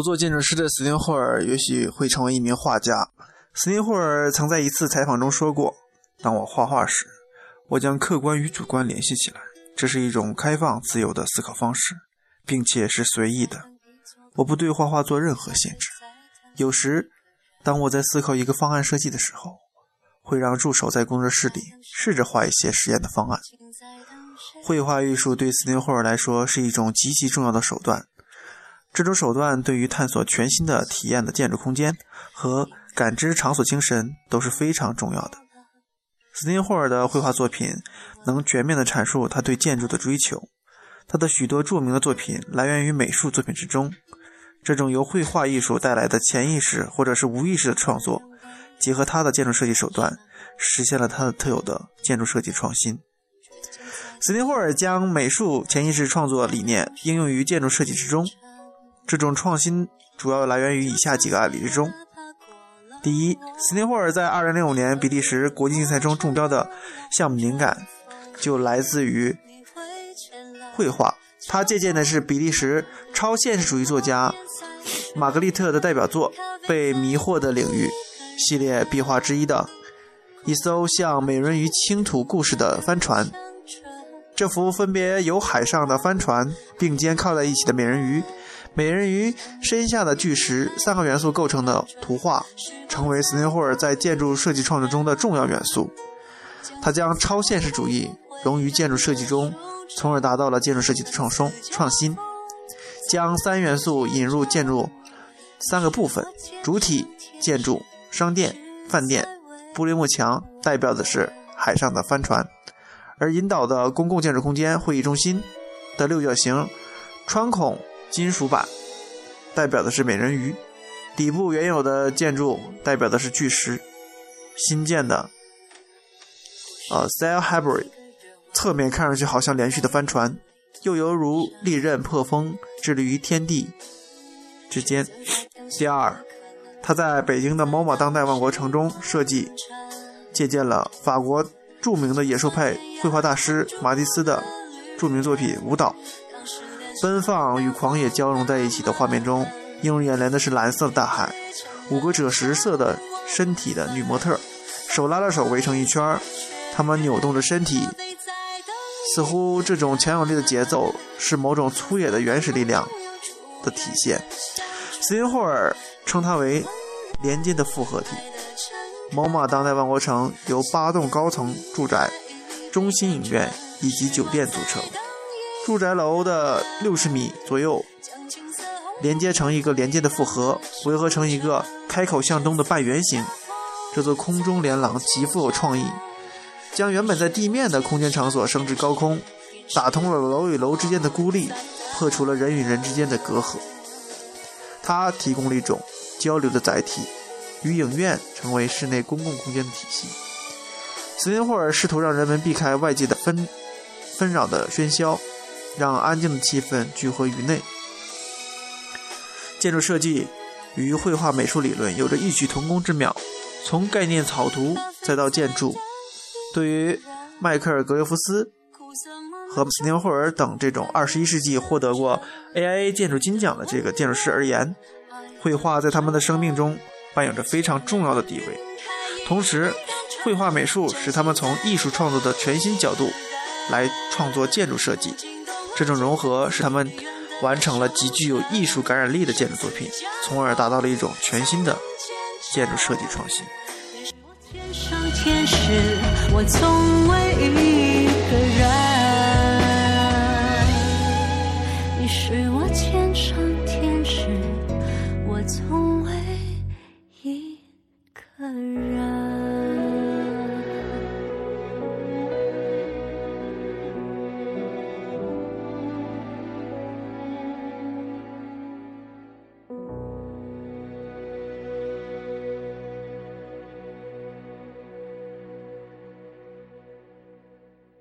不做建筑师的斯汀霍尔也许会成为一名画家。斯汀霍尔曾在一次采访中说过：“当我画画时，我将客观与主观联系起来，这是一种开放、自由的思考方式，并且是随意的。我不对画画做任何限制。有时，当我在思考一个方案设计的时候，会让助手在工作室里试着画一些实验的方案。绘画艺术对斯汀霍尔来说是一种极其重要的手段。”这种手段对于探索全新的体验的建筑空间和感知场所精神都是非常重要的。斯汀霍尔的绘画作品能全面地阐述他对建筑的追求。他的许多著名的作品来源于美术作品之中。这种由绘画艺术带来的潜意识或者是无意识的创作，结合他的建筑设计手段，实现了他的特有的建筑设计创新。斯汀霍尔将美术潜意识创作理念应用于建筑设计之中。这种创新主要来源于以下几个案例之中。第一，斯内霍尔在2005年比利时国际竞赛中中标的项目灵感就来自于绘画。他借鉴的是比利时超现实主义作家玛格丽特的代表作《被迷惑的领域》系列壁画之一的一艘像美人鱼倾吐故事的帆船。这幅分别由海上的帆船并肩靠在一起的美人鱼。美人鱼身下的巨石三个元素构成的图画，成为斯内霍尔在建筑设计创作中的重要元素。他将超现实主义融于建筑设计中，从而达到了建筑设计的创松创新。将三元素引入建筑三个部分：主体建筑、商店、饭店、玻璃幕墙，代表的是海上的帆船；而引导的公共建筑空间会议中心的六角形穿孔。金属板代表的是美人鱼，底部原有的建筑代表的是巨石，新建的呃 sail hybrid，侧面看上去好像连续的帆船，又犹如利刃破风，致力于天地之间。第二，他在北京的某某当代万国城中设计，借鉴了法国著名的野兽派绘画大师马蒂斯的著名作品《舞蹈》。奔放与狂野交融在一起的画面中，映入眼帘的是蓝色的大海，五个赭石色的身体的女模特，手拉着手围成一圈，她们扭动着身体，似乎这种强有力的节奏是某种粗野的原始力量的体现。斯汀霍尔称它为连接的复合体。某马当代万国城由八栋高层住宅、中心影院以及酒店组成。住宅楼的六十米左右连接成一个连接的复合，围合成一个开口向东的半圆形。这座空中连廊极富有创意，将原本在地面的空间场所升至高空，打通了楼与楼之间的孤立，破除了人与人之间的隔阂。它提供了一种交流的载体，与影院成为室内公共空间的体系。斯林霍尔试图让人们避开外界的纷纷扰的喧嚣。让安静的气氛聚合于内。建筑设计与绘画美术理论有着异曲同工之妙，从概念草图再到建筑。对于迈克尔·格雷夫斯和斯汀霍尔等这种二十一世纪获得过 AIA 建筑金奖的这个建筑师而言，绘画在他们的生命中扮演着非常重要的地位。同时，绘画美术使他们从艺术创作的全新角度来创作建筑设计。这种融合使他们完成了极具有艺术感染力的建筑作品从而达到了一种全新的建筑设计创新。你是我天生天使我从未一个人。你是